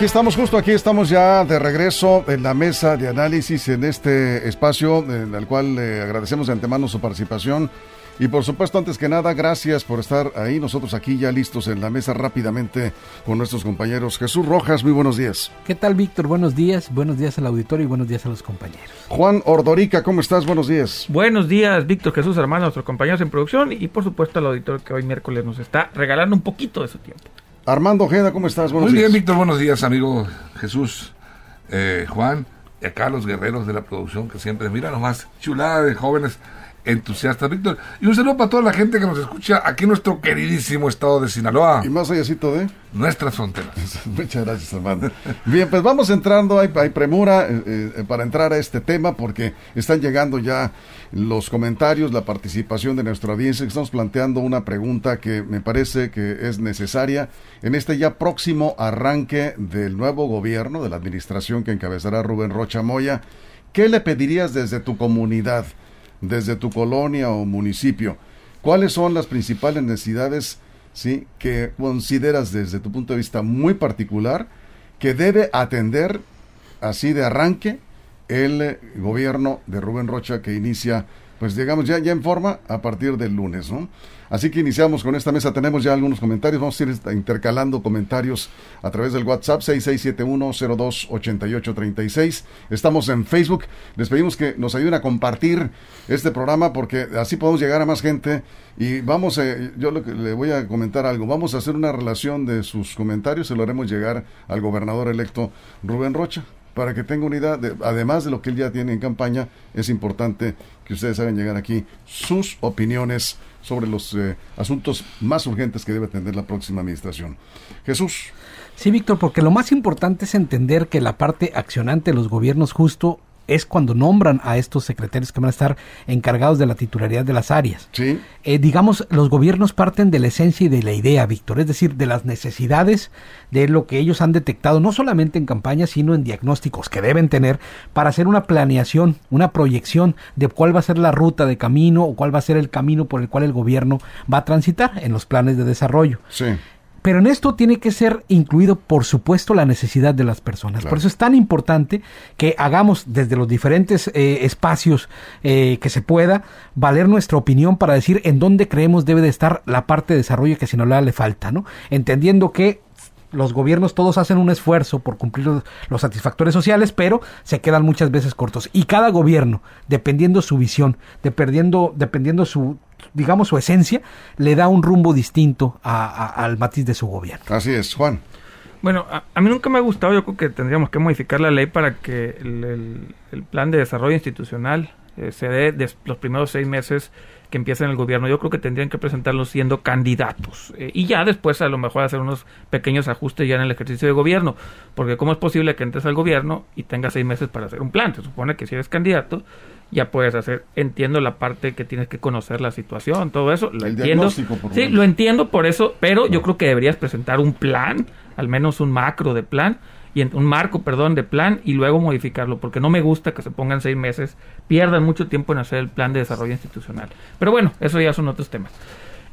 Aquí estamos, justo aquí estamos ya de regreso en la mesa de análisis en este espacio en el cual le agradecemos de antemano su participación. Y por supuesto, antes que nada, gracias por estar ahí. Nosotros aquí ya listos en la mesa rápidamente con nuestros compañeros. Jesús Rojas, muy buenos días. ¿Qué tal, Víctor? Buenos días. Buenos días al auditorio y buenos días a los compañeros. Juan Ordorica, ¿cómo estás? Buenos días. Buenos días, Víctor Jesús, hermano, nuestros compañeros en producción y por supuesto al auditorio que hoy miércoles nos está regalando un poquito de su tiempo. Armando Ojeda, ¿cómo estás? Buenos Muy bien, Víctor, buenos días, amigo Jesús, eh, Juan, y acá los guerreros de la producción que siempre, mira nomás, chulada de jóvenes entusiastas, Víctor. Y un saludo para toda la gente que nos escucha aquí en nuestro queridísimo estado de Sinaloa. Y más allácito de nuestras fronteras. Muchas gracias, Armando. Bien, pues vamos entrando, hay, hay premura eh, eh, para entrar a este tema porque están llegando ya los comentarios, la participación de nuestra audiencia. Estamos planteando una pregunta que me parece que es necesaria en este ya próximo arranque del nuevo gobierno, de la administración que encabezará Rubén Rocha Moya. ¿Qué le pedirías desde tu comunidad, desde tu colonia o municipio? ¿Cuáles son las principales necesidades ¿sí? que consideras desde tu punto de vista muy particular que debe atender así de arranque el gobierno de Rubén Rocha que inicia, pues digamos ya, ya en forma a partir del lunes, ¿no? Así que iniciamos con esta mesa, tenemos ya algunos comentarios, vamos a ir intercalando comentarios a través del WhatsApp 6671028836. Estamos en Facebook, les pedimos que nos ayuden a compartir este programa porque así podemos llegar a más gente. Y vamos, eh, yo le voy a comentar algo, vamos a hacer una relación de sus comentarios, se lo haremos llegar al gobernador electo Rubén Rocha para que tenga unidad, además de lo que él ya tiene en campaña, es importante que ustedes hagan llegar aquí sus opiniones sobre los eh, asuntos más urgentes que debe atender la próxima administración. Jesús. Sí, Víctor, porque lo más importante es entender que la parte accionante de los gobiernos justo es cuando nombran a estos secretarios que van a estar encargados de la titularidad de las áreas. Sí. Eh, digamos, los gobiernos parten de la esencia y de la idea, Víctor, es decir, de las necesidades de lo que ellos han detectado, no solamente en campaña, sino en diagnósticos que deben tener para hacer una planeación, una proyección de cuál va a ser la ruta de camino o cuál va a ser el camino por el cual el gobierno va a transitar en los planes de desarrollo. Sí. Pero en esto tiene que ser incluido, por supuesto, la necesidad de las personas. Por eso es tan importante que hagamos desde los diferentes eh, espacios eh, que se pueda valer nuestra opinión para decir en dónde creemos debe de estar la parte de desarrollo que si no le falta, ¿no? Entendiendo que los gobiernos todos hacen un esfuerzo por cumplir los, satisfactores sociales, pero se quedan muchas veces cortos. Y cada gobierno, dependiendo su visión, dependiendo, dependiendo su digamos, su esencia, le da un rumbo distinto al matiz de su gobierno. Así es, Juan. Bueno, a, mí nunca me ha gustado, yo creo que tendríamos que modificar la ley para que el, plan de desarrollo institucional eh, se dé los primeros seis meses que empieza en el gobierno. Yo creo que tendrían que presentarlos siendo candidatos eh, y ya después a lo mejor hacer unos pequeños ajustes ya en el ejercicio de gobierno, porque cómo es posible que entres al gobierno y tengas seis meses para hacer un plan. Se supone que si eres candidato ya puedes hacer. Entiendo la parte que tienes que conocer la situación, todo eso. Lo entiendo. sí, lo entiendo por eso, pero yo creo que deberías presentar un plan, al menos un macro de plan y un marco, perdón, de plan y luego modificarlo, porque no me gusta que se pongan seis meses, pierdan mucho tiempo en hacer el plan de desarrollo institucional. Pero bueno, eso ya son otros temas.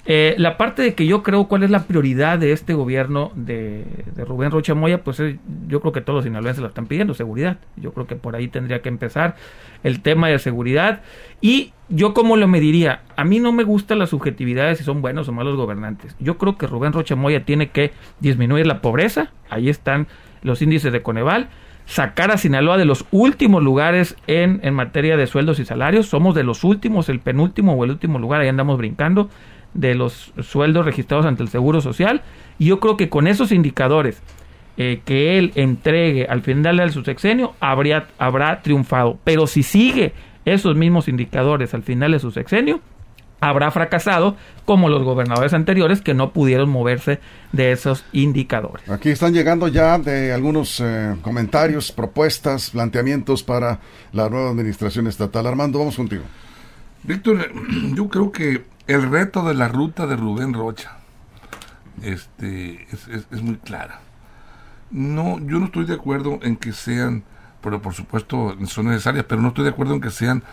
Eh, la parte de que yo creo cuál es la prioridad de este gobierno de, Rubén Rocha Moya, pues eh, yo creo que todos los sinaloenses lo están pidiendo, seguridad. Yo creo que por ahí tendría que empezar el tema de seguridad. Y yo como lo mediría, a mí no me gustan las subjetividades si son buenos o malos gobernantes. Yo creo que Rubén Rocha Moya tiene que disminuir la pobreza, ahí están los índices de Coneval, sacar a Sinaloa de los últimos lugares en, en materia de sueldos y salarios, somos de los últimos, el penúltimo o el último lugar, ahí andamos brincando de los sueldos registrados ante el Seguro Social. Y yo creo que con esos indicadores eh, que él entregue al final de su sexenio, habría, habrá triunfado. Pero si sigue esos mismos indicadores al final de su sexenio, habrá fracasado como los gobernadores anteriores que no pudieron moverse de esos indicadores. Aquí están llegando ya de algunos eh, comentarios, propuestas, planteamientos para la nueva administración estatal. Armando, vamos contigo. Víctor, yo creo que el reto de la ruta de Rubén Rocha este, es, muy clara. No, yo no estoy de acuerdo en que sean, pero por supuesto son necesarias, pero no estoy de acuerdo en que sean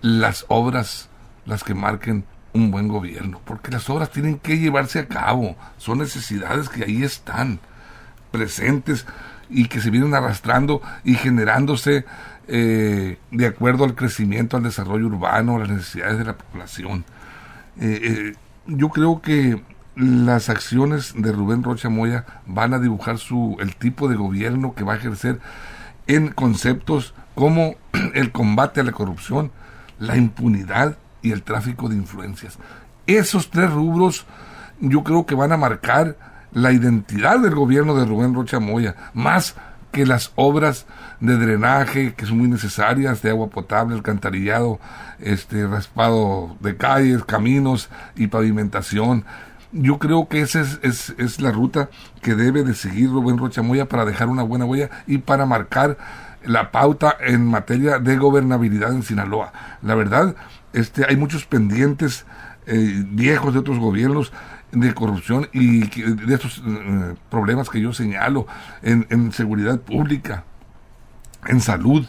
las obras las que marquen un buen gobierno, porque las obras tienen que llevarse a cabo, son necesidades que ahí están presentes y que se vienen arrastrando y generándose eh, de acuerdo al crecimiento, al desarrollo urbano, a las necesidades de la población. Eh, eh, yo creo que las acciones de Rubén Rocha Moya van a dibujar su, el tipo de gobierno que va a ejercer en conceptos como el combate a la corrupción, la impunidad y el tráfico de influencias. Esos tres rubros yo creo que van a marcar la identidad del gobierno de Rubén Rocha Moya, más que las obras de drenaje que son muy necesarias, de agua potable, alcantarillado, este raspado de calles, caminos y pavimentación. Yo creo que esa es, es, es la ruta que debe de seguir Rubén Rocha Moya para dejar una buena huella y para marcar la pauta en materia de gobernabilidad en Sinaloa. La verdad, este, hay muchos pendientes eh, viejos de otros gobiernos de corrupción y de estos eh, problemas que yo señalo en, seguridad pública, en salud,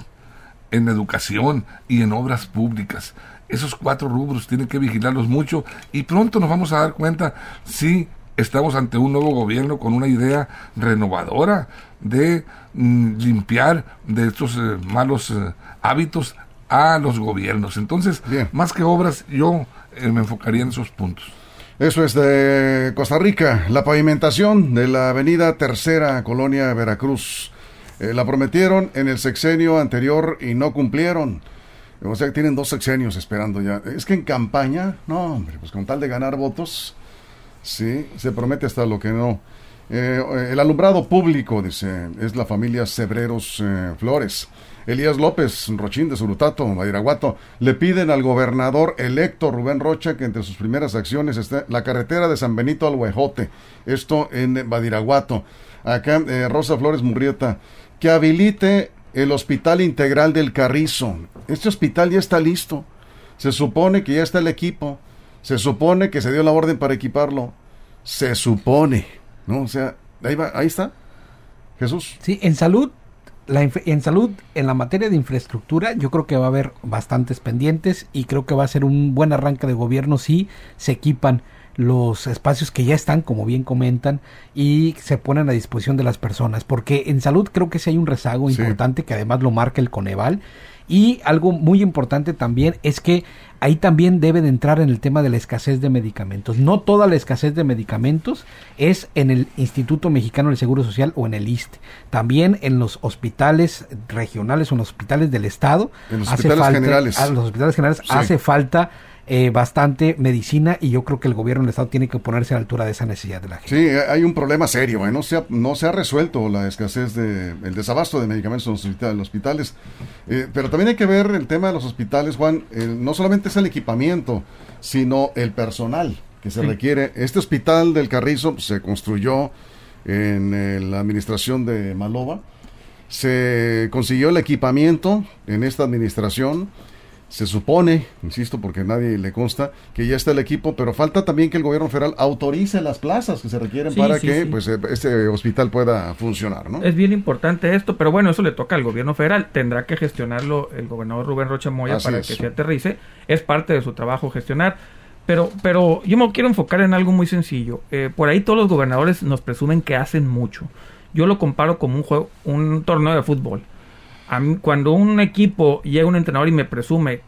en educación y en obras públicas. Esos cuatro rubros tienen que vigilarlos mucho y pronto nos vamos a dar cuenta si estamos ante un nuevo gobierno con una idea renovadora de mm, limpiar de estos eh, malos hábitos a los gobiernos. Entonces, más que obras, yo eh, me enfocaría en esos puntos. Eso es de Costa Rica, la pavimentación de la avenida Tercera, Colonia Veracruz. la prometieron en el sexenio anterior y no cumplieron. O sea, que tienen dos sexenios esperando ya. Es que en campaña, no, hombre, pues con tal de ganar votos, Sí, se promete hasta lo que no. Eh, el alumbrado público, dice, es la familia Cebreros eh, Flores. Elías López, Rochín de Surutato, Badiraguato, le piden al gobernador electo Rubén Rocha que entre sus primeras acciones esté la carretera de San Benito al Huejote, esto en Badiraguato. Acá, eh, Rosa Flores Murrieta, que habilite el Hospital Integral del Carrizo. Este hospital ya está listo. Se supone que ya está el equipo. Se supone que se dio la orden para equiparlo. Se supone, ¿no? O sea, ahí, va, ahí está. Jesús. Sí, en salud, la en salud, en la materia de infraestructura, yo creo que va a haber bastantes pendientes y creo que va a ser un buen arranque de gobierno si se equipan los espacios que ya están, como bien comentan, y se ponen a disposición de las personas. Porque en salud creo que sí hay un rezago importante que además lo marca el Coneval. Y algo muy importante también es que ahí también debe de entrar en el tema de la escasez de medicamentos. No toda la escasez de medicamentos es en el Instituto Mexicano del Seguro Social o en el ISTE. También en los hospitales regionales o en los hospitales del Estado. En los hospitales generales. A los hospitales generales hace falta eh, bastante medicina y yo creo que el gobierno del Estado tiene que ponerse a la altura de esa necesidad de la gente. Sí, hay un problema serio, ¿eh? no, se ha, no se ha resuelto la escasez de, el desabasto de medicamentos en los hospitales, eh, pero también hay que ver el tema de los hospitales, Juan, no solamente es el equipamiento, sino el personal que se requiere. Este hospital del Carrizo se construyó en la administración de Malova, se consiguió el equipamiento en esta administración, se supone, insisto, porque nadie le consta, que ya está el equipo, pero falta también que el gobierno federal autorice las plazas que se requieren para que pues eh, este hospital pueda funcionar, ¿no? Es bien importante esto, pero bueno, eso le toca al gobierno federal, tendrá que gestionarlo el gobernador Rubén Rocha Moya para que se aterrice, es parte de su trabajo gestionar. Pero, pero yo me quiero enfocar en algo muy sencillo. Eh, por ahí todos los gobernadores nos presumen que hacen mucho. Yo lo comparo como un juego, un torneo de fútbol cuando un equipo llega un entrenador y me presume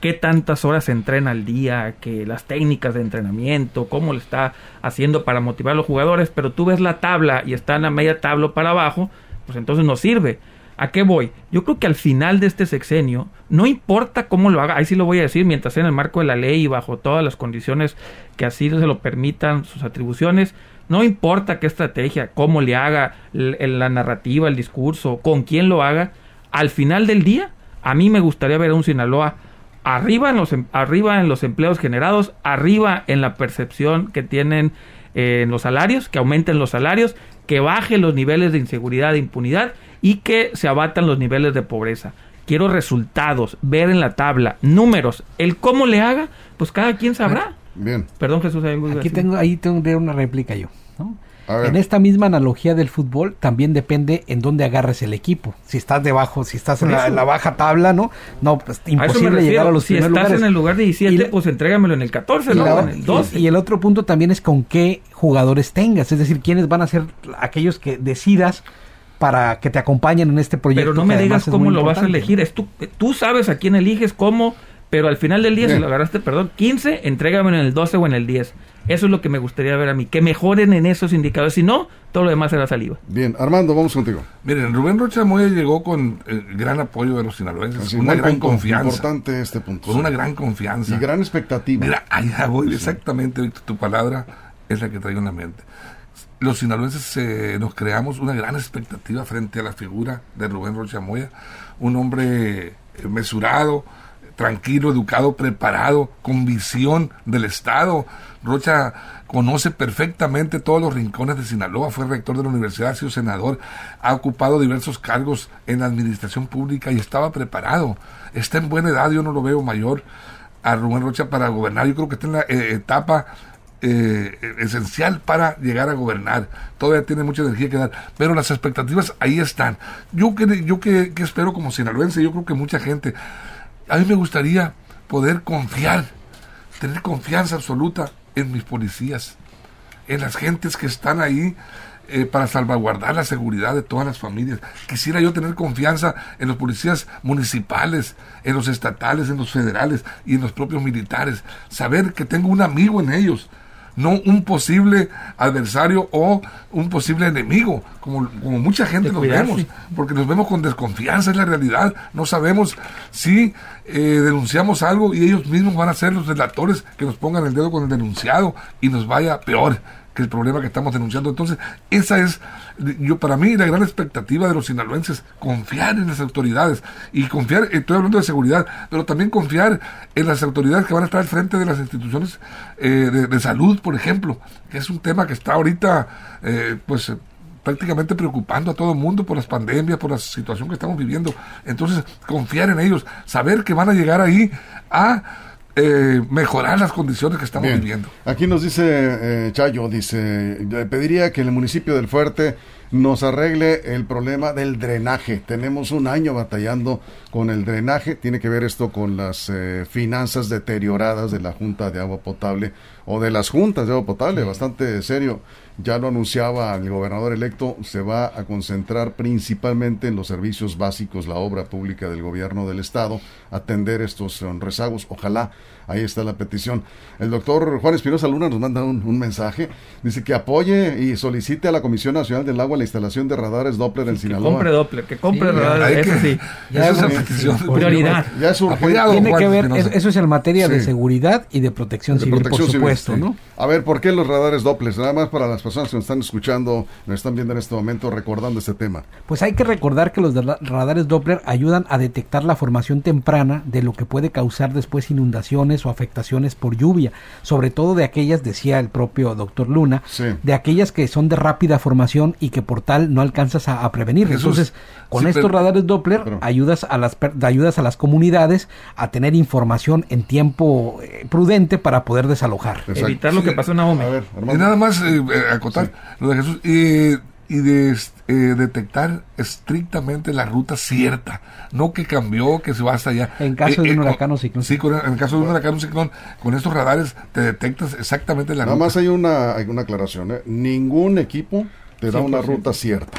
qué tantas horas entrena al día, que las técnicas de entrenamiento, cómo lo está haciendo para motivar a los jugadores, pero tú ves la tabla y está en la media tabla para abajo, pues entonces no sirve. ¿A qué voy? Yo creo que al final de este sexenio, no importa cómo lo haga, ahí sí lo voy a decir, mientras sea en el marco de la ley y bajo todas las condiciones que así se lo permitan sus atribuciones, no importa qué estrategia, cómo le haga la narrativa, el discurso, con quién lo haga, al final del día, a mí me gustaría ver a un Sinaloa arriba en los em, arriba en los empleos generados, arriba en la percepción que tienen eh, en los salarios, que aumenten los salarios, que bajen los niveles de inseguridad e impunidad y que se abatan los niveles de pobreza. Quiero resultados, ver en la tabla, números, el cómo le haga, pues cada quien sabrá. Bien. Perdón Jesús, ¿hay algo que Aquí tengo, ahí tengo una réplica yo. ¿no? En esta misma analogía del fútbol, también depende en dónde agarres el equipo. Si estás debajo, si estás en la, eso. en la baja tabla, ¿no? No, pues imposible llegar a los Si primeros estás lugares. en el lugar 17, Y la- pues entrégamelo en el 14, y, no la- en el 12. y- y el otro punto también es con qué jugadores tengas, es decir, quiénes van a ser aquellos que decidas para que te acompañen en este proyecto. pero no me digas cómo lo vas a elegir. Es tú, tú sabes a quién eliges, cómo, pero al final del día, Bien. si lo agarraste, perdón, 15, entrégamelo en el 12 o en el 10. Eso es lo que me gustaría ver a mí, que mejoren en esos indicadores. Si no, todo lo demás será saliva. Bien, Armando, vamos contigo. Miren, Rubén Rocha Moya llegó con gran apoyo de los sinaloenses, Así, con una gran punto, confianza. Importante este punto. Con una gran confianza. y gran expectativa. Mira, allá voy, exactamente, Víctor, tu palabra es la que traigo en la mente. Los sinaloenses eh, nos creamos una gran expectativa frente a la figura de Rubén Rocha Moya, un hombre eh, mesurado, tranquilo, educado, preparado, con visión del Estado. Rocha conoce perfectamente todos los rincones de Sinaloa, fue rector de la universidad, ha sido senador, ha ocupado diversos cargos en la administración pública y estaba preparado. Está en buena edad, yo no lo veo mayor a Rubén Rocha para gobernar. Yo creo que está en la eh, etapa eh, esencial para llegar a gobernar. Todavía tiene mucha energía que dar, pero las expectativas ahí están. Yo que, yo que, que espero como sinaloense, yo creo que mucha gente, a mí me gustaría poder confiar, tener confianza absoluta en mis policías, en las gentes que están ahí eh, para salvaguardar la seguridad de todas las familias. Quisiera yo tener confianza en los policías municipales, en los estatales, en los federales y en los propios militares. Saber que tengo un amigo en ellos, no un posible adversario o un posible enemigo, como, como mucha gente nos vemos, porque nos vemos con desconfianza, es la realidad. No sabemos si eh, denunciamos algo y ellos mismos van a ser los relatores que nos pongan el dedo con el denunciado y nos vaya peor el problema que estamos denunciando. Entonces, esa es, yo para mí, la gran expectativa de los sinaloenses, confiar en las autoridades y confiar, estoy hablando de seguridad, pero también confiar en las autoridades que van a estar al frente de las instituciones eh, de, de salud, por ejemplo, que es un tema que está ahorita, eh, pues, eh, prácticamente preocupando a todo el mundo por las pandemias, por la situación que estamos viviendo. Entonces, confiar en ellos, saber que van a llegar ahí a eh, mejorar las condiciones que estamos Bien. viviendo. Aquí nos dice eh, Chayo, dice, le pediría que el municipio del Fuerte nos arregle el problema del drenaje. Tenemos un año batallando con el drenaje. Tiene que ver esto con las eh, finanzas deterioradas de la Junta de Agua Potable o de las juntas de agua potable. Bastante serio. Ya lo anunciaba el gobernador electo, se va a concentrar principalmente en los servicios básicos, la obra pública del gobierno del estado, atender estos eh, rezagos. Ojalá, ahí está la petición. El doctor Juan Espinosa Luna nos manda un, un mensaje, dice que apoye y solicite a la Comisión Nacional del Agua la instalación de radares Doppler en Que Sinaloa. compre Doppler, que compre Sí, radar, Hay eso que- sí. Ya es hemos- petición. prioridad. Ya es urgente. Apoyado, Tiene Juan que ver, Espinosa. eso, es en materia de seguridad y de protección De civil, protección por civil, supuesto, sí. ¿no? A ver, ¿por qué los radares Doppler? Nada más para las personas que nos están escuchando, nos están viendo en este momento recordando este tema. Pues hay que recordar que los radares Doppler ayudan a detectar la formación temprana de lo que puede causar después inundaciones o afectaciones por lluvia, sobre todo de aquellas, decía el propio doctor Luna, Sí. de aquellas que son de rápida formación y que por tal no alcanzas a, a prevenir. Jesús, Entonces, con sí, estos pero- radares Doppler pero- ayudas a las per- ayudas a las comunidades a tener información en tiempo eh, prudente para poder desalojar. Exacto. Evitar lo Sí. que pasó en Naomi. A ver, Y nada más eh, eh, acotar lo de Jesús. eh, y de eh, detectar estrictamente la ruta cierta, no que cambió, que se va hasta allá. En caso de un con- huracán o ciclón. Sí, con- en caso de un huracán o ciclón, con estos radares te detectas exactamente la Nada ruta. más hay una, hay una aclaración. ¿eh? Ningún equipo te da una 100%. ruta cierta.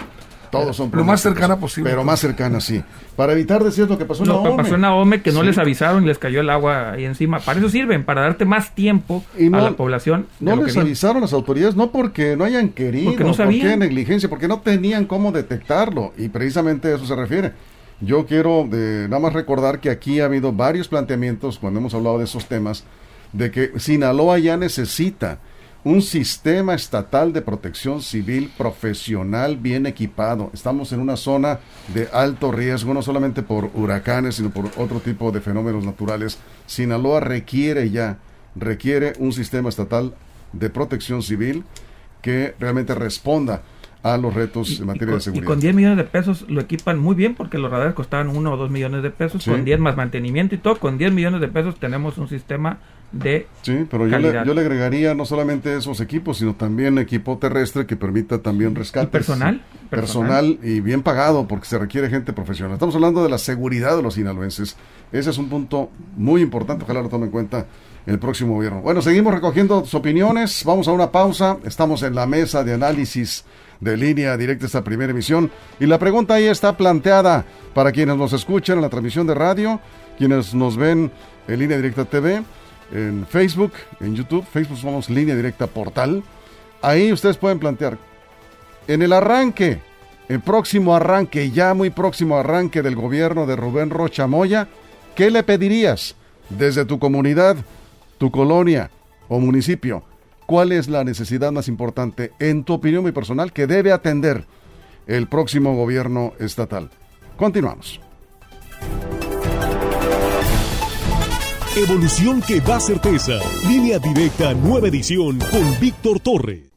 Todos son Lo más cercana posible. Pero más cercana, sí. Para evitar decir lo que pasó en Lo que Naome. pasó en Naome, que no Sí. les avisaron y les cayó el agua ahí encima. Para eso sirven, para darte más tiempo no- a la población. No les avisaron las autoridades, no porque no hayan querido, Porque no sabían. negligencia, porque no tenían cómo detectarlo. Y precisamente a eso se refiere. Yo quiero eh, nada más recordar que aquí ha habido varios planteamientos cuando hemos hablado de esos temas, de que Sinaloa ya necesita un sistema estatal de protección civil profesional bien equipado. Estamos en una zona de alto riesgo, no solamente por huracanes, sino por otro tipo de fenómenos naturales. Sinaloa requiere ya, requiere un sistema estatal de protección civil que realmente responda a los retos en materia de seguridad. Y con 10 millones de pesos lo equipan muy bien porque los radares costaban 1 o 2 millones de pesos. Con 10 más mantenimiento y todo, con 10 millones de pesos tenemos un sistema de Sí, pero yo le, yo le, agregaría no solamente esos equipos, sino también equipo terrestre que permita también rescate. Personal, personal. y bien pagado porque se requiere gente profesional. Estamos hablando de la seguridad de los sinaloenses. Ese es un punto muy importante, ojalá lo tome en cuenta el próximo gobierno. Bueno, seguimos recogiendo sus opiniones, vamos a una pausa, estamos en la mesa de análisis de línea directa esta primera emisión y la pregunta ahí está planteada para quienes nos escuchan en la transmisión de radio, quienes nos ven en línea directa TV, en Facebook, en YouTube, Facebook somos línea directa portal, ahí ustedes pueden plantear, en el arranque, el próximo arranque, ya muy próximo arranque del gobierno de Rubén Rocha Moya, ¿qué le pedirías desde tu comunidad? tu colonia o municipio, ¿cuál es la necesidad más importante, en tu opinión muy personal, que debe atender el próximo gobierno estatal? Continuamos. Evolución que da certeza. Línea directa, nueva edición con Víctor Torre.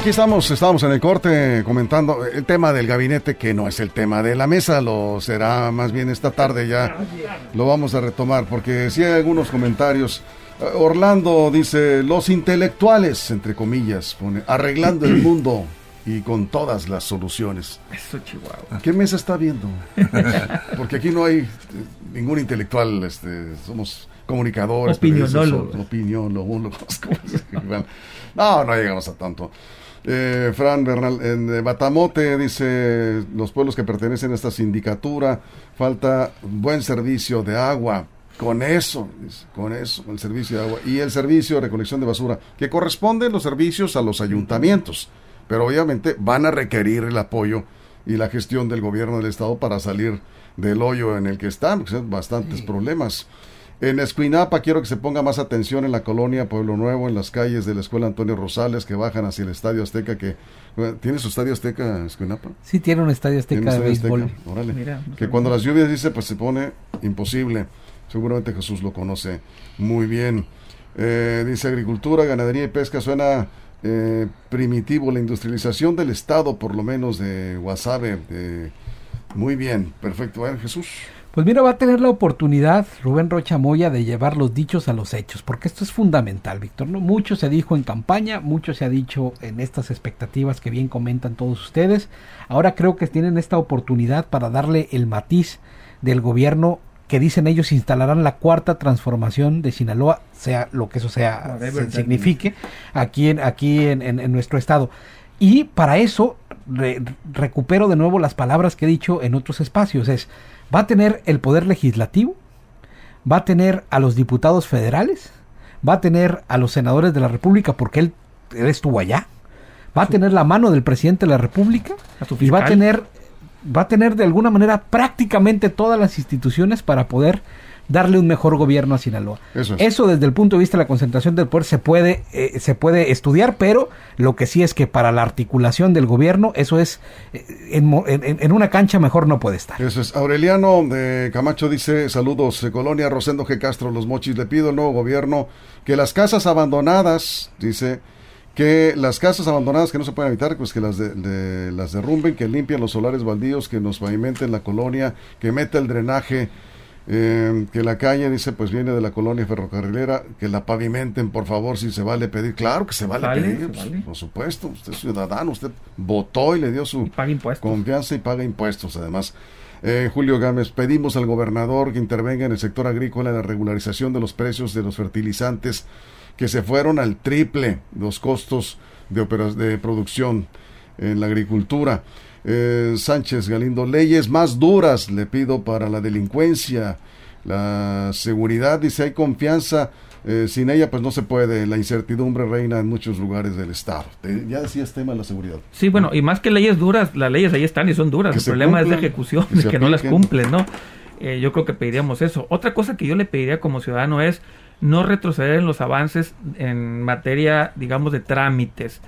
Aquí estamos, estamos en el corte comentando el tema del gabinete que no es el tema de la mesa, lo será más bien esta tarde ya. Lo vamos a retomar porque si hay algunos comentarios. Eh, Orlando dice, los intelectuales, entre comillas, pone, arreglando el mundo y con todas las soluciones. Eso, Chihuahua. ¿Qué mesa está viendo? Porque aquí no hay eh, ningún intelectual, este, somos comunicadores. Opinionólogos. Opinionólogos. No, no llegamos a tanto. Eh, Fran Bernal, en eh, Batamote dice, los pueblos que pertenecen a esta sindicatura, falta buen servicio de agua. Con eso, con eso, el servicio de agua y el servicio de recolección de basura, que corresponden los servicios a los ayuntamientos, pero obviamente van a requerir el apoyo y la gestión del gobierno del estado para salir del hoyo en el que están, porque son bastantes problemas. En Escuinapa quiero que se ponga más atención en la colonia Pueblo Nuevo, en las calles de la Escuela Antonio Rosales que bajan hacia el Estadio Azteca, que ¿tiene su Estadio Azteca Escuinapa? Sí, tiene un Estadio Azteca de béisbol. que cuando las lluvias dice, pues se pone imposible. Seguramente Jesús lo conoce muy bien. Eh, dice agricultura, ganadería y pesca suena eh, primitivo. La industrialización del Estado, por lo menos de Guasave. muy bien, perfecto. Jesús. Pues mira, va a tener la oportunidad Rubén Rocha Moya de llevar los dichos a los hechos, porque esto es fundamental, Víctor. ¿no? Mucho se dijo en campaña, mucho se ha dicho en estas expectativas que bien comentan todos ustedes. Ahora creo que tienen esta oportunidad para darle el matiz del gobierno que dicen ellos instalarán la cuarta transformación de Sinaloa, sea lo que eso sea signifique, aquí en, aquí en, nuestro estado. Y para eso recupero de nuevo las palabras que he dicho en otros espacios, es va a tener el poder legislativo, va a tener a los diputados federales, va a tener a los senadores de la República porque él, estuvo allá, va a tener la mano del presidente de la República y va a tener va a tener de alguna manera prácticamente todas las instituciones para poder darle un mejor gobierno a Sinaloa. Eso, desde el punto de vista de la concentración del poder se puede, eh, se puede estudiar, pero lo que sí es que para la articulación del gobierno, eso es, eh, en, una cancha mejor no puede estar. Eso es. Aureliano de Camacho dice, saludos, eh, Colonia Rosendo G. Castro, Los Mochis, le pido al nuevo gobierno que las casas abandonadas, dice, que las casas abandonadas que no se pueden evitar, pues que las, de, las derrumben, que limpien los solares baldíos, que nos pavimenten la colonia, que meta el drenaje eh, que la calle dice pues viene de la colonia ferrocarrilera, que la pavimenten por favor si se vale pedir, claro que se vale, pedir, pues, por supuesto, usted es ciudadano, usted votó y le dio su confianza y paga impuestos además. Eh, Julio Gámez, pedimos al gobernador que intervenga en el sector agrícola en la regularización de los precios de los fertilizantes que se fueron al triple los costos de, de producción en la agricultura. Eh, Sánchez Galindo, leyes más duras le pido para la delincuencia, la seguridad, dice, hay confianza, eh, sin ella pues no se puede, la incertidumbre reina en muchos lugares del Estado. ya decías tema de la seguridad. Sí, bueno, y más que leyes duras, las leyes ahí están y son duras, el problema es la ejecución, que, que no las cumplen, ¿no? Eh, yo creo que pediríamos eso. Otra cosa que yo le pediría como ciudadano es no retroceder en los avances en materia, digamos, de trámites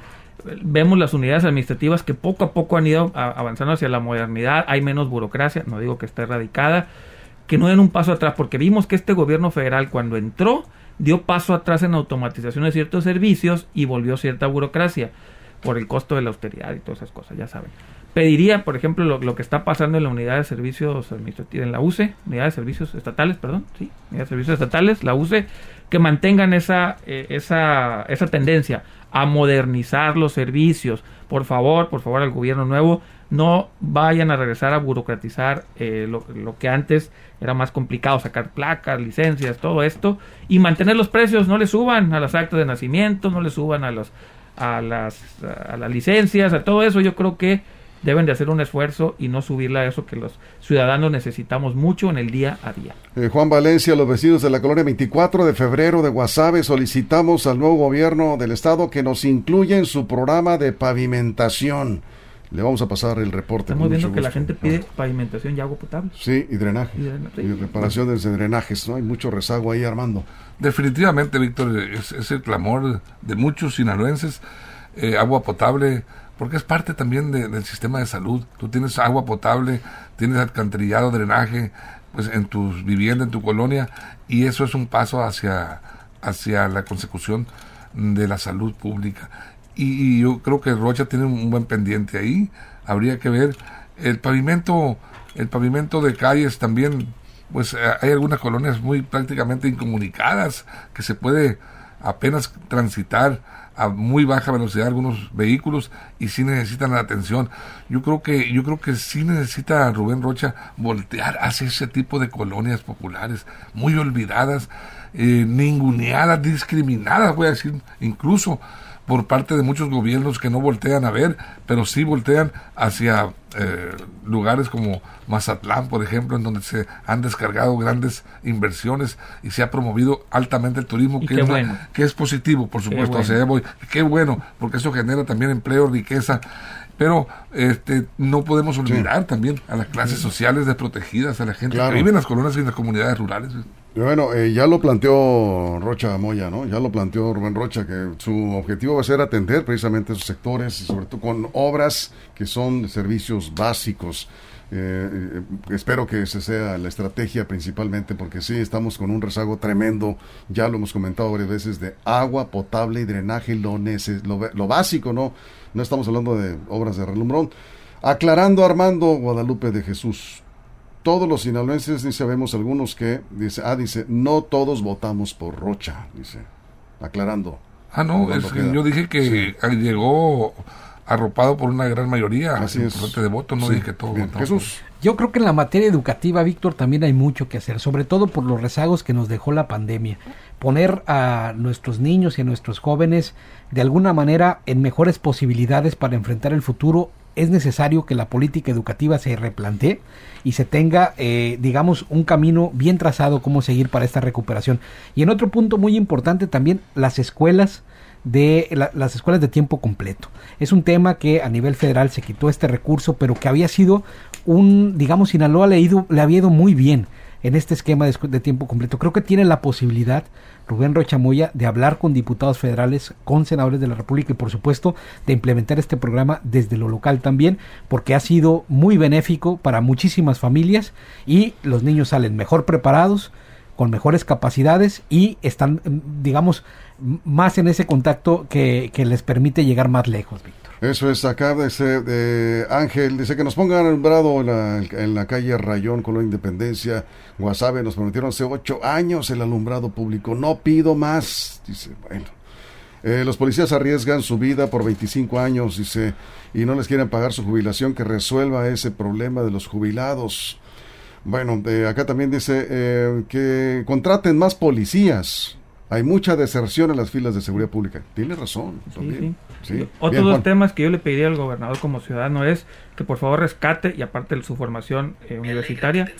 vemos las unidades administrativas que poco a poco han ido avanzando hacia la modernidad, hay menos burocracia, no digo que esté erradicada, que no den un paso atrás, porque vimos que este gobierno federal cuando entró dio paso atrás en automatización de ciertos servicios y volvió cierta burocracia por el costo de la austeridad y todas esas cosas, ya saben. Pediría, por ejemplo, lo, que está pasando en la unidad de servicios administrativos, en la UCE, unidad de servicios estatales, perdón, sí, unidad de servicios estatales, la UCE, que mantengan esa, eh, esa, esa tendencia a modernizar los servicios. Por favor, por favor, al gobierno nuevo, no vayan a regresar a burocratizar eh, lo, que antes era más complicado, sacar placas, licencias, todo esto, y mantener los precios, no le suban a las actas de nacimiento, no le suban a, los, a, las, a las licencias, a todo eso, yo creo que deben de hacer un esfuerzo y no subirle a eso que los ciudadanos necesitamos mucho en el día a día. Eh, Juan Valencia, los vecinos de la colonia 24 de febrero de Guasave solicitamos al nuevo gobierno del estado que nos incluya en su programa de pavimentación. Le vamos a pasar el reporte. Estamos viendo que la gente pide pavimentación y agua potable. Sí, y drenaje. Y, reparación de drenajes, ¿no? Hay mucho rezago ahí, Armando. Definitivamente, Víctor, es, el clamor de muchos sinaloenses. Eh, agua potable, porque es parte también del sistema de salud. Tú tienes agua potable, tienes alcantarillado, drenaje, pues en tus viviendas, en tu colonia, y eso es un paso hacia, hacia la consecución de la salud pública. Y, yo creo que Rocha tiene un buen pendiente ahí. Habría que ver el pavimento, el pavimento de calles también. Pues hay algunas colonias muy prácticamente incomunicadas que se puede apenas transitar a muy baja velocidad algunos vehículos y sí necesitan la atención. Yo creo que yo creo que sí necesita Rubén Rocha voltear hacia ese tipo de colonias populares muy olvidadas, eh, ninguneadas, discriminadas, voy a decir, incluso por parte de muchos gobiernos que no voltean a ver, pero sí voltean hacia eh, lugares como Mazatlán, por ejemplo, en donde se han descargado grandes inversiones y se ha promovido altamente el turismo, que es, que es, positivo, por supuesto. Qué bueno. porque eso genera también empleo, riqueza pero este no podemos olvidar también a las clases sociales desprotegidas, a la gente que vive en las colonias y en las comunidades rurales. Bueno, eh, ya lo planteó Rocha Moya, ¿no? Ya lo planteó Rubén Rocha, que su objetivo va a ser atender precisamente esos sectores y sobre todo con obras que son servicios básicos. Eh, eh, espero que esa sea la estrategia principalmente porque sí, estamos con un rezago tremendo, ya lo hemos comentado varias veces, de agua potable y drenaje, lo, lo, lo básico, ¿no? No estamos hablando de obras de relumbrón. Aclarando Armando Guadalupe de Jesús, todos los sinaloenses, dice, vemos algunos que, dice, ah, dice, no todos votamos por Rocha, dice, aclarando. Ah, no, yo dije que llegó arropado por una gran mayoría Así es. de voto, no dije que todos Jesús. Yo creo que en la materia educativa, Víctor, también hay mucho que hacer, sobre todo por los rezagos que nos dejó la pandemia. Poner a nuestros niños y a nuestros jóvenes de alguna manera en mejores posibilidades para enfrentar el futuro es necesario que la política educativa se replantee y se tenga, eh, digamos, un camino bien trazado cómo seguir para esta recuperación. Y en otro punto muy importante también, las escuelas de las escuelas de tiempo completo. Es un tema que a nivel federal se quitó este recurso, pero que había sido un, digamos, Sinaloa le, ido, le había ido muy bien en este esquema de, tiempo completo. Creo que tiene la posibilidad, Rubén Rochamoya, de hablar con diputados federales, con senadores de la República y, por supuesto, de implementar este programa desde lo local también, porque ha sido muy benéfico para muchísimas familias y los niños salen mejor preparados, con mejores capacidades y están, digamos, más en ese contacto que, que les permite llegar más lejos. Eso es, acá dice de Ángel, dice que nos pongan alumbrado en la, en la calle Rayón con la Independencia, Guasave, nos prometieron hace ocho años el alumbrado público, no pido más, dice, bueno. Eh, los policías arriesgan su vida por 25 años, dice, y no les quieren pagar su jubilación, que resuelva ese problema de los jubilados. Bueno, eh, acá también dice eh, que contraten más policías. Hay mucha deserción en las filas de seguridad pública. Tiene razón. También. Sí, Otros dos temas que yo le pediría al gobernador como ciudadano es que por favor rescate, y aparte de su formación eh, universitaria,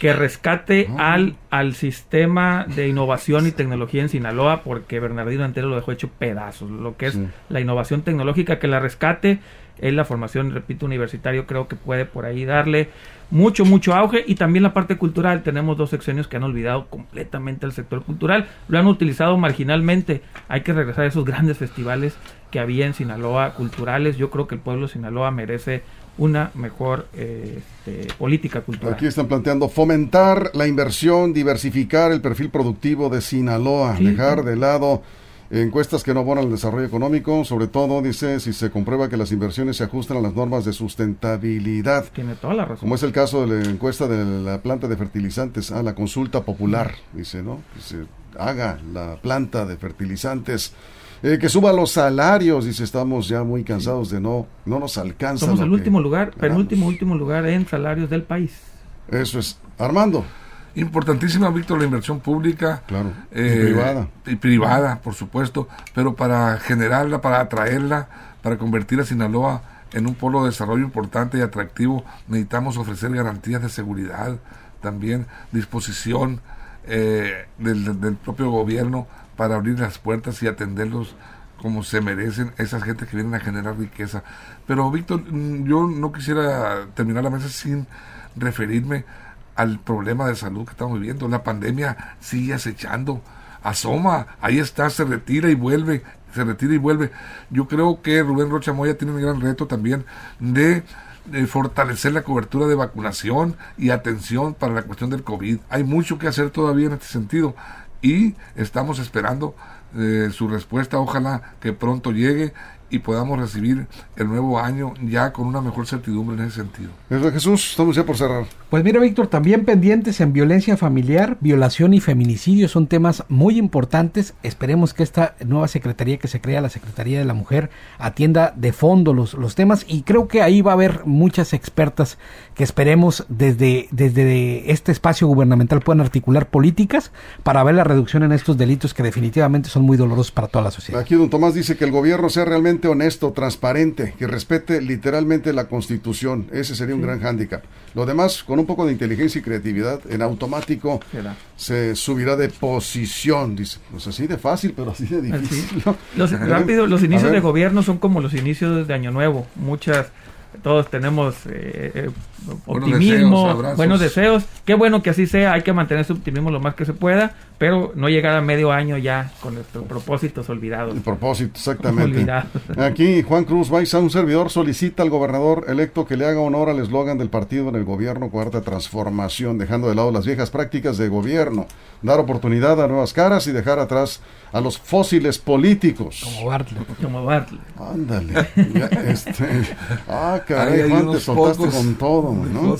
que rescate ah. al, al sistema de innovación y tecnología en Sinaloa, porque Bernardino Antero lo dejó hecho pedazos. Lo que es la innovación tecnológica, que la rescate, es la formación, repito, universitario, creo que puede por ahí darle mucho, mucho auge y también la parte cultural. Tenemos dos sexenios que han olvidado completamente el sector cultural, lo han utilizado marginalmente. Hay que regresar a esos grandes festivales que había en Sinaloa culturales. Yo creo que el pueblo de Sinaloa merece una mejor eh, este, política cultural. Aquí están planteando fomentar la inversión, diversificar el perfil productivo de Sinaloa, dejar de lado encuestas que no abonan al desarrollo económico, sobre todo dice si se comprueba que las inversiones se ajustan a las normas de sustentabilidad. Tiene toda la razón. Como es el caso de la encuesta de la planta de fertilizantes, a la consulta popular, dice, ¿no? Que se haga la planta de fertilizantes. Eh, que suba los salarios, dice, estamos ya muy cansados de no, no nos alcanza. Somos el último lugar, el último, último lugar en salarios del país. Eso es. Armando. Importantísima, Víctor, la inversión pública. Claro. y eh, privada. Y privada, por supuesto. Pero para generarla, para atraerla, para convertir a Sinaloa en un polo de desarrollo importante y atractivo, necesitamos ofrecer garantías de seguridad, también disposición eh, del, del propio gobierno para abrir las puertas y atenderlos como se merecen esas gentes que vienen a generar riqueza. Pero Víctor, mm, yo no quisiera terminar la mesa sin referirme al problema de salud que estamos viviendo. La pandemia sigue acechando, asoma, ahí está, se retira y vuelve, se retira y vuelve. Yo creo que Rubén Rocha Moya tiene un gran reto también de, fortalecer la cobertura de vacunación y atención para la cuestión del COVID. Hay mucho que hacer todavía en este sentido y estamos esperando eh, su respuesta, ojalá que pronto llegue y podamos recibir el nuevo año ya con una mejor certidumbre en ese sentido. Jesús, estamos ya por cerrar. Pues mira, Víctor, también pendientes en violencia familiar, violación y feminicidio son temas muy importantes. Esperemos que esta nueva secretaría que se crea, la Secretaría de la Mujer, atienda de fondo los, los temas y creo que ahí va a haber muchas expertas que esperemos desde, desde este espacio gubernamental puedan articular políticas para ver la reducción en estos delitos que definitivamente son muy dolorosos para toda la sociedad. Aquí don Tomás dice que el gobierno sea realmente honesto, transparente, que respete literalmente la constitución. Ese sería un gran hándicap. Lo demás, con un poco de inteligencia y creatividad, en automático se subirá de posición. Dice, pues así de fácil, pero así de difícil. Los, rápido, los inicios de gobierno son como los inicios de Año Nuevo. Muchas todos tenemos eh, eh, optimismo, buenos deseos, Qué bueno que así sea, hay que mantener ese optimismo lo más que se pueda, pero no llegar a medio año ya con nuestros propósitos olvidados. El propósito, exactamente. Aquí Juan Cruz Baiza, un servidor, solicita al gobernador electo que le haga honor al eslogan del partido en el gobierno, cuarta transformación, dejando de lado las viejas prácticas de gobierno, dar oportunidad a nuevas caras y dejar atrás a los fósiles políticos. Como Bartlett. Como Bartlett. Ándale. este, ah, caray, Juan, te soltaste con todo, ¿no?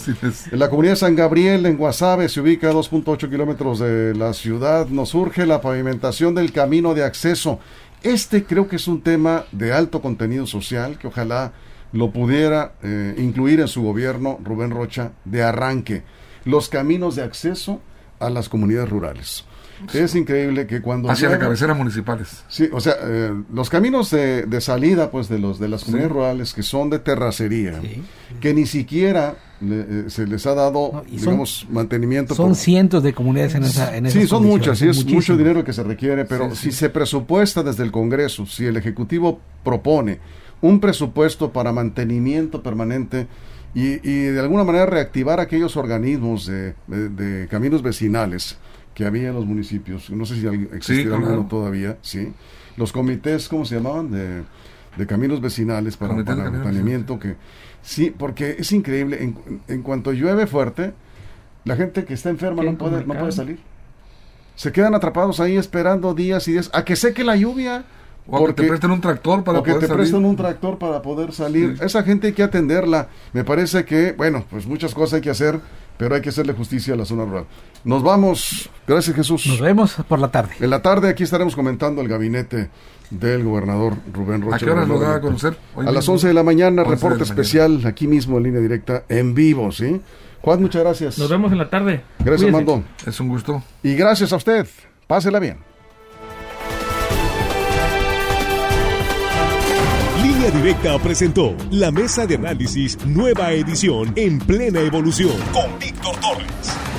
En la comunidad de San Gabriel, en Guasave, se ubica a 2.8 kilómetros de la ciudad. Nos surge la pavimentación del camino de acceso. Este creo que es un tema de alto contenido social que ojalá lo pudiera eh, incluir en su gobierno Rubén Rocha de arranque. Los caminos de acceso a las comunidades rurales. Es increíble que cuando... Hacia las cabeceras municipales. Sí, o sea, eh, los caminos de, salida pues de los de las comunidades rurales que son de terracería, que ni siquiera eh, se les ha dado, digamos, mantenimiento. Son cientos de comunidades en esa... En sí, son muchas, sí, es mucho dinero que se requiere, pero si se presupuesta desde el Congreso, si el Ejecutivo propone un presupuesto para mantenimiento permanente, y, de alguna manera reactivar aquellos organismos de caminos vecinales, que había en los municipios, no sé si existirá alguno todavía, ¿sí? Los comités, ¿cómo se llamaban? De, de caminos vecinales para, el mantenimiento, que sí, porque es increíble, en, en, cuanto llueve fuerte, la gente que está enferma no puede, no puede salir. Se quedan atrapados ahí esperando días y días a que seque la lluvia. O porque, que te presten un tractor para poder que te presten un tractor para poder salir. Esa gente hay que atenderla. Me parece que, bueno, pues muchas cosas hay que hacer, pero hay que hacerle justicia a la zona rural. Nos vamos. Gracias, Jesús. Nos vemos por la tarde. En la tarde aquí estaremos comentando el gabinete del gobernador Rubén Rocha. ¿A qué hora lo a conocer? a las 11 de la mañana, reporte especial aquí mismo en línea directa, en vivo, ¿sí? Juan, muchas gracias. Nos vemos en la tarde. Gracias, Mando. Es un gusto. Y gracias a usted. Pásela bien. Directa presentó la mesa de análisis Nueva Edición en plena evolución con Víctor Torres.